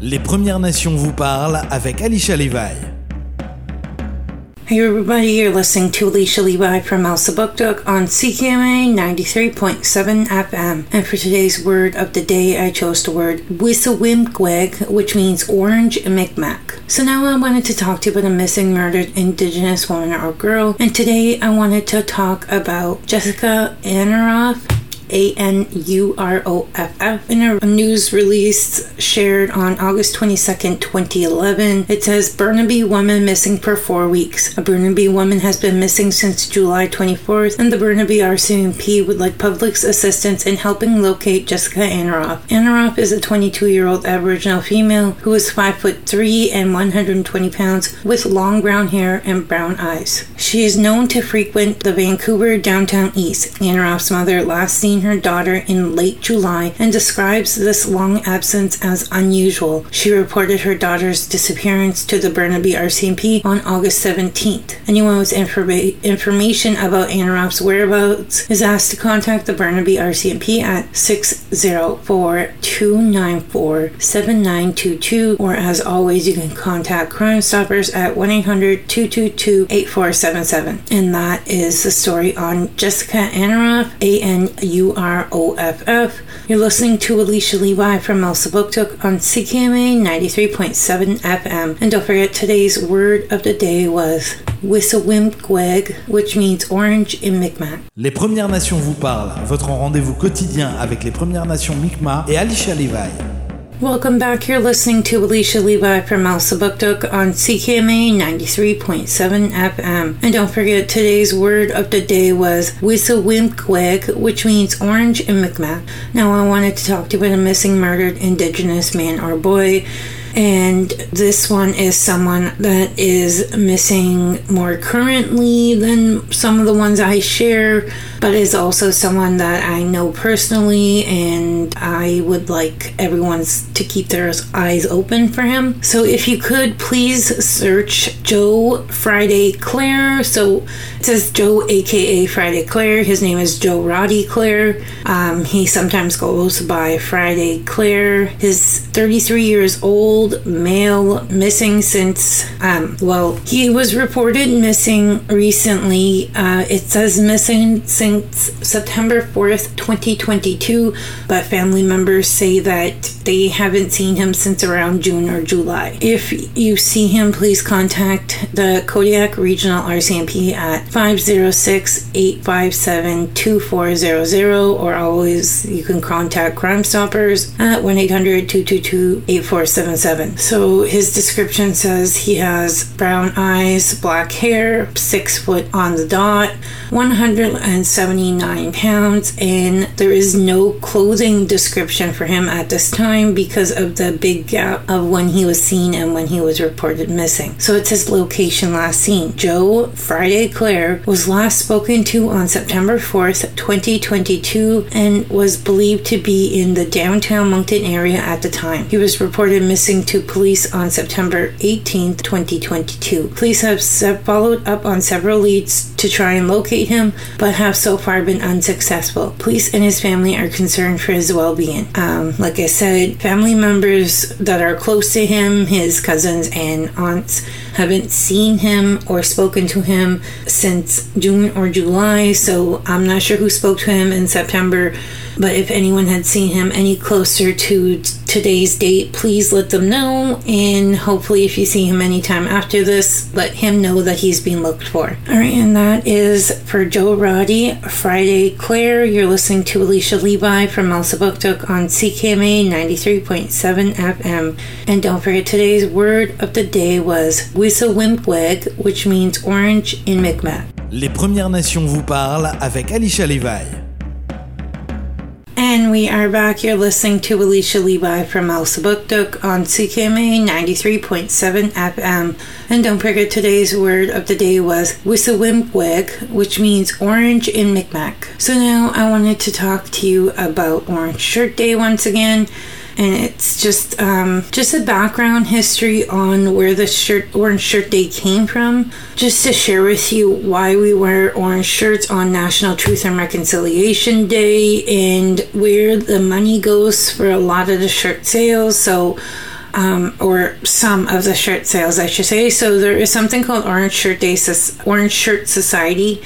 Les Premières Nations vous parlent avec Alicia Levi. Hey everybody, you're listening to Alicia Levi from Elsipogtog on CKMA 93.7 FM. And for today's word of the day, I chose the word Wisawimkweg, which means orange in Mi'kmaq. So now I wanted to talk to you about a missing murdered indigenous woman or girl. And today I wanted to talk about Jessica Anuroff a N U R O F F. In a news release shared on August 22nd, 2011, it says Burnaby woman missing for four weeks. A Burnaby woman has been missing since July 24th, and the Burnaby RCMP would like public's assistance in helping locate Jessica Anuroff. Anuroff is a 22 year old Aboriginal female who is 5 foot 3 and 120 pounds with long brown hair and brown eyes. She is known to frequent the Vancouver downtown east. Anuroff's mother last seen her daughter in late July and describes this long absence as unusual. She reported her daughter's disappearance to the Burnaby RCMP on August 17th. Anyone with informa- information about Anuroff's whereabouts is asked to contact the Burnaby RCMP at 604 294 7922, or as always, you can contact Crime Stoppers at 1 800 222 8477. And that is the story on Jessica Anuroff, A N U R O F F. You're listening to Alicia Levi from Elsipogtog on CKMA 93.7 FM. And don't forget, today's word of the day was Wissawimpqueg, which means orange in Mi'kmaq. Les Premières Nations vous parlent, votre rendez-vous quotidien avec les Premières Nations Mi'kmaq et Alicia Levi. Welcome back. You're listening to Alicia Levi from Elsipogtog on CKMA 93.7 FM. And don't forget, today's word of the day was Wissawimpqueg, which means orange in Mi'kmaq. Now, I wanted to talk to you about a missing murdered indigenous man or boy and this one is someone that is missing more currently than some of the ones I share, but is also someone that I know personally, and I would like everyone to keep their eyes open for him. So if you could please search Joe Friday Claire. So it says Joe, aka Friday Claire. His name is Joe Roddy Claire. Um, he sometimes goes by Friday Claire. He's 33 years old old male missing since, um, well, he was reported missing recently. Uh, it says missing since September 4th, 2022, but family members say that they haven't seen him since around June or July. If you see him, please contact the Codiac Regional RCMP at 506 857 2400, or always you can contact Crime Stoppers at 1 800 222 8477. So his description says he has brown eyes, black hair, six foot on the dot, 179 pounds, and there is no clothing description for him at this time because of the big gap of when he was seen and when he was reported missing. So it's his location last seen. Joe Friday Claire was last spoken to on September 4th, 2022, and was believed to be in the downtown Moncton area at the time. He was reported missing to police on September 18th, 2022. Police have followed up on several leads to try and locate him, but have so far been unsuccessful. Police and his family are concerned for his well being. Um, like I said, family members that are close to him, his cousins and aunts, haven't seen him or spoken to him since June or July, so I'm not sure who spoke to him in September. But if anyone had seen him any closer to today's date, please let them know. And hopefully, if you see him anytime after this, let him know that he's being looked for. All right, and that is for Joe Roddy, Friday Claire. You're listening to Alicia Levi from Elsipogtog on CKMA 93.7 FM. And don't forget, today's word of the day was Wissawimpweg, which means orange in Mi'kmaq. Les Premières Nations vous parlent avec Alicia Levi. And we are back. You're listening to Alicia Levi from Elsipogtog on CKMA 93.7 FM. And don't forget today's word of the day was Wissawimpweg, which means orange in Mi'kmaq. So now I wanted to talk to you about Orange Shirt Day once again and it's just um, just a background history on where the shirt orange shirt day came from. Just to share with you why we wear orange shirts on national truth and reconciliation day and where the money goes for a lot of the shirt sales. So um, or some of the shirt sales, I should say. So there is something called Orange Shirt Day, Orange Shirt Society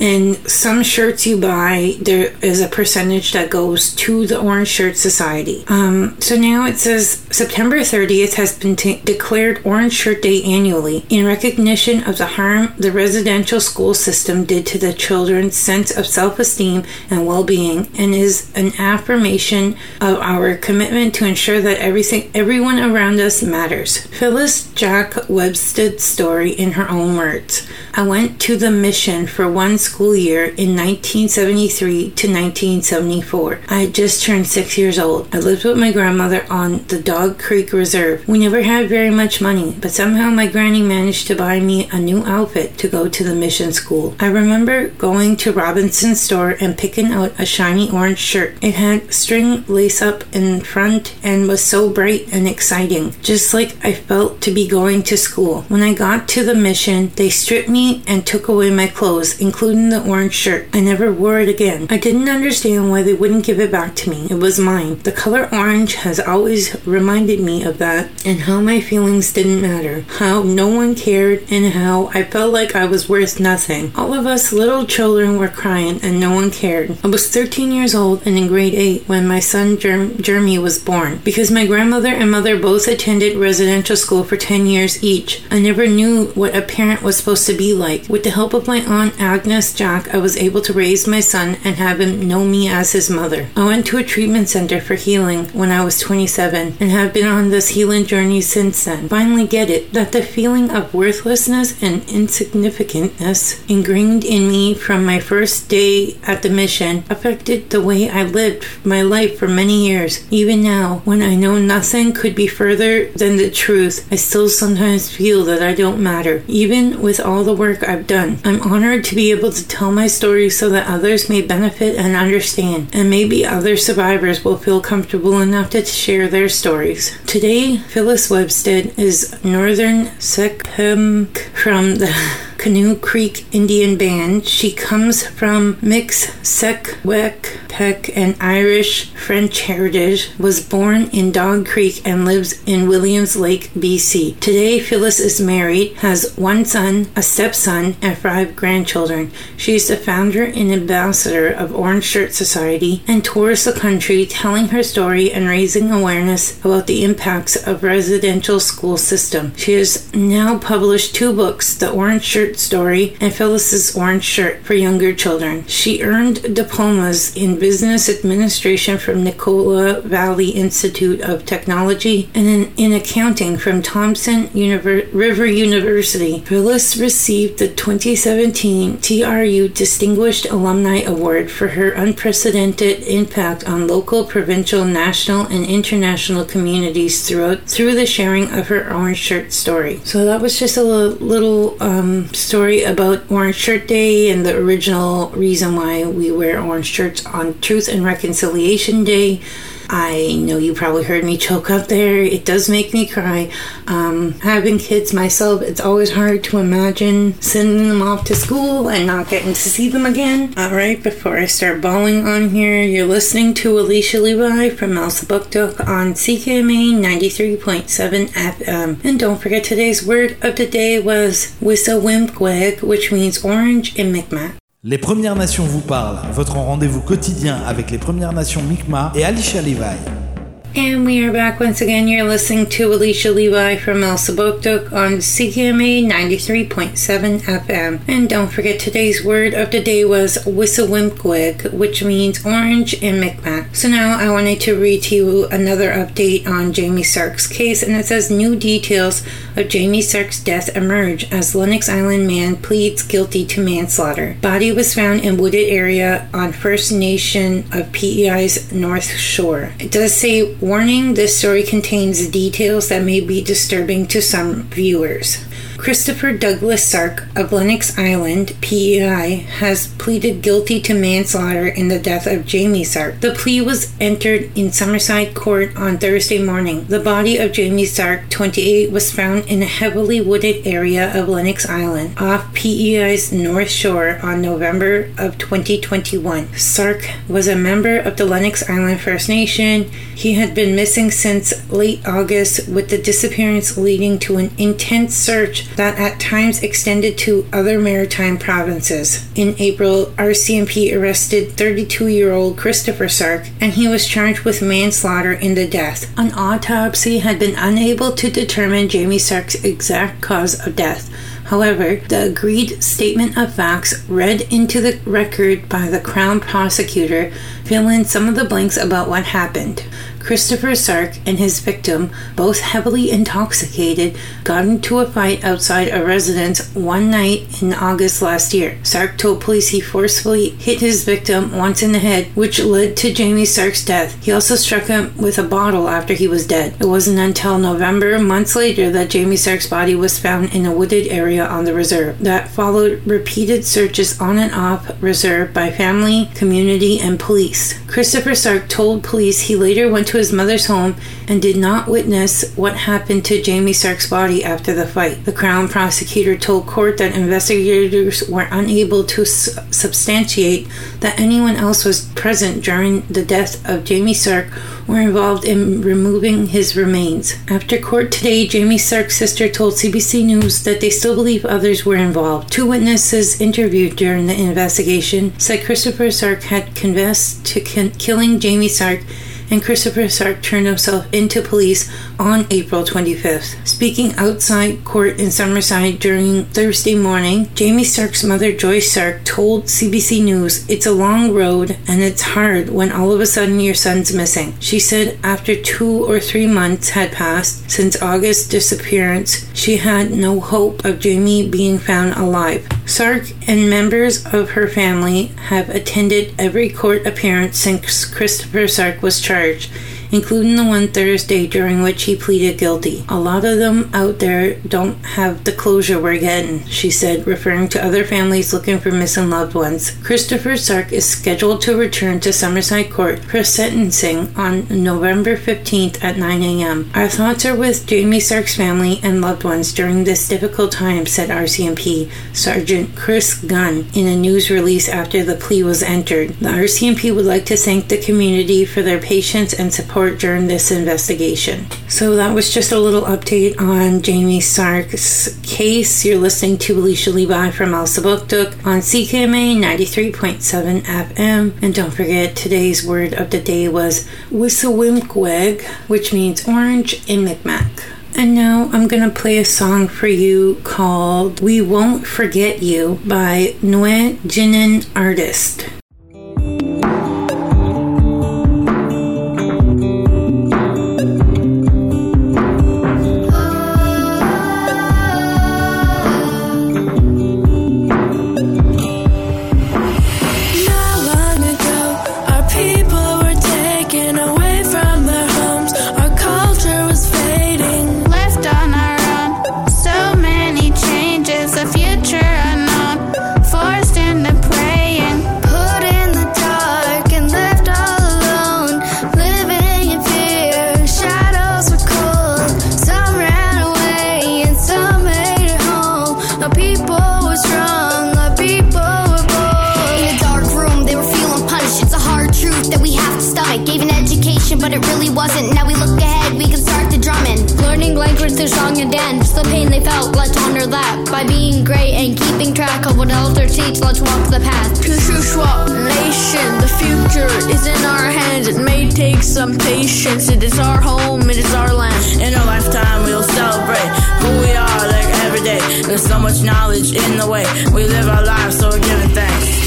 and some shirts you buy, there is a percentage that goes to the Orange Shirt Society. Um, so now it says September 30th has been t- declared Orange Shirt Day annually in recognition of the harm the residential school system did to the children's sense of self esteem and well being, and is an affirmation of our commitment to ensure that everything, everyone around us matters. Phyllis Jack Webstad's story in her own words. I went to the mission for one school year in 1973 to 1974. I had just turned six years old. I lived with my grandmother on the Dog Creek Reserve. We never had very much money, but somehow my granny managed to buy me a new outfit to go to the mission school. I remember going to Robinson's store and picking out a shiny orange shirt. It had string lace up in front and was so bright and exciting, just like I felt to be going to school. When I got to the mission, they stripped me and took away my clothes, including the orange shirt. I never wore it again. I didn't understand why they wouldn't give it back to me. It was mine. The color orange has always reminded me of that and how my feelings didn't matter, how no one cared, and how I felt like I was worth nothing. All of us little children were crying and no one cared. I was 13 years old and in grade 8 when my son Jeremy was born. Because my grandmother and mother both attended residential school for 10 years each, I never knew what a parent was supposed to be like. With the help of my aunt Agnes Jack, I was able to raise my son and have him know me as his mother. I went to a treatment center for healing when I was 27 and have been on this healing journey since then. Finally, get it that the feeling of worthlessness and insignificantness ingrained in me from my first day at the mission affected the way I lived my life for many years. Even now, when I know nothing could be further than the truth, I still sometimes feel that I don't matter, even with all the work I've done. I'm honored to be able to tell my story so that others may benefit and understand, and maybe other survivors will feel comfortable enough to share their stories. Today, Phyllis Webstad is Northern Second from the Canoe Creek Indian Band. She comes from mixed Secwepemc an Irish French heritage, was born in Dog Creek and lives in Williams Lake, BC. Today, Phyllis is married, has one son, a stepson, and five grandchildren. She is the founder and ambassador of Orange Shirt Society and tours the country telling her story and raising awareness about the impacts of residential school system. She has now published two books, The Orange Shirt story and Phyllis's orange shirt for younger children. She earned diplomas in business administration from Nicola Valley Institute of Technology and in, in accounting from Thompson Univer- River University. Phyllis received the 2017 TRU Distinguished Alumni Award for her unprecedented impact on local, provincial, national, and international communities throughout through the sharing of her orange shirt story. So that was just a little um, story about Orange Shirt Day and the original reason why we wear orange shirts on Truth and Reconciliation Day. I know you probably heard me choke up there. It does make me cry. Um, having kids myself, it's always hard to imagine sending them off to school and not getting to see them again. All right, before I start bawling on here, you're listening to Alicia Levi from Elsipogtog on CKMA 93.7 FM. And don't forget today's word of the day was Wissawimpweg, which means orange in Mi'kmaq. Les Premières Nations vous parlent, votre rendez-vous quotidien avec les Premières Nations Mi'kmaq et Alicia Levi. And we are back once again. You're listening to Alicia Levi from Elsipogtog on CKMA 93.7 FM. And don't forget today's word of the day was Wissawimpweg, which means orange in Mi'kmaq. So now I wanted to read to you another update on Jamie Sark's case, and it says new details of Jamie Sark's death emerge as Lennox Island man pleads guilty to manslaughter. Body was found in wooded area on First Nation of PEI's North Shore. It does say Warning this story contains details that may be disturbing to some viewers. Christopher Douglas Sark of Lennox Island, PEI, has pleaded guilty to manslaughter in the death of Jamie Sark. The plea was entered in Summerside Court on Thursday morning. The body of Jamie Sark, 28, was found in a heavily wooded area of Lennox Island, off PEI's North Shore on November of 2021. Sark was a member of the Lennox Island First Nation. He had been missing since late August, with the disappearance leading to an intense search that at times extended to other maritime provinces. In April, RCMP arrested 32 year old Christopher Sark and he was charged with manslaughter in the death. An autopsy had been unable to determine Jamie Sark's exact cause of death. However, the agreed statement of facts read into the record by the Crown prosecutor fill in some of the blanks about what happened. Christopher Sark and his victim, both heavily intoxicated, got into a fight outside a residence one night in August last year. Sark told police he forcefully hit his victim once in the head, which led to Jamie Sark's death. He also struck him with a bottle after he was dead. It wasn't until November, months later, that Jamie Sark's body was found in a wooded area on the reserve. That followed repeated searches on and off reserve by family, community, and police. Christopher Sark told police he later went to to his mother's home and did not witness what happened to Jamie Sark's body after the fight. The Crown prosecutor told court that investigators were unable to su- substantiate that anyone else was present during the death of Jamie Sark or involved in removing his remains. After court today, Jamie Sark's sister told CBC News that they still believe others were involved. Two witnesses interviewed during the investigation said Christopher Sark had confessed to killing Jamie Sark and Christopher Sark turned himself into police on April 25th. Speaking outside court in Summerside during Thursday morning, Jamie Sark's mother, Joyce Sark, told CBC News, It's a long road and it's hard when all of a sudden your son's missing. She said after two or three months had passed since August's disappearance, she had no hope of Jamie being found alive. Sark and members of her family have attended every court appearance since Christopher Sark was charged including the one Thursday during which he pleaded guilty. A lot of them out there don't have the closure we're getting, she said, referring to other families looking for missing loved ones. Christopher Sark is scheduled to return to Summerside Court for sentencing on November 15th at 9 a.m. Our thoughts are with Jamie Sark's family and loved ones during this difficult time, said RCMP Sergeant Chris Gunn in a news release after the plea was entered. The RCMP would like to thank the community for their patience and support court during this investigation. So that was just a little update on Jamie Sark's case. You're listening to Alicia Levi from Elsipogtog on CKMA 93.7 FM. And don't forget, today's word of the day was Wisawimkweg, which means orange in Mi'kmaq. And now I'm going to play a song for you called We Won't Forget You by Nwe Jinin Artist. let's honor that by being great and keeping track of what elders teach. Let's walk the path. Shushushwa nation, the future is in our hands. It may take some patience. It is our home. It is our land. In our lifetime, we'll celebrate who we are like every day. There's so much knowledge in the way we live our lives, so we're giving thanks.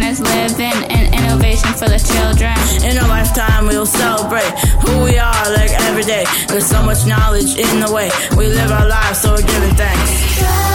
Destination living and innovation for the children. In a lifetime, we'll celebrate who we are like every day. There's so much knowledge in the way we live our lives, so we're giving thanks.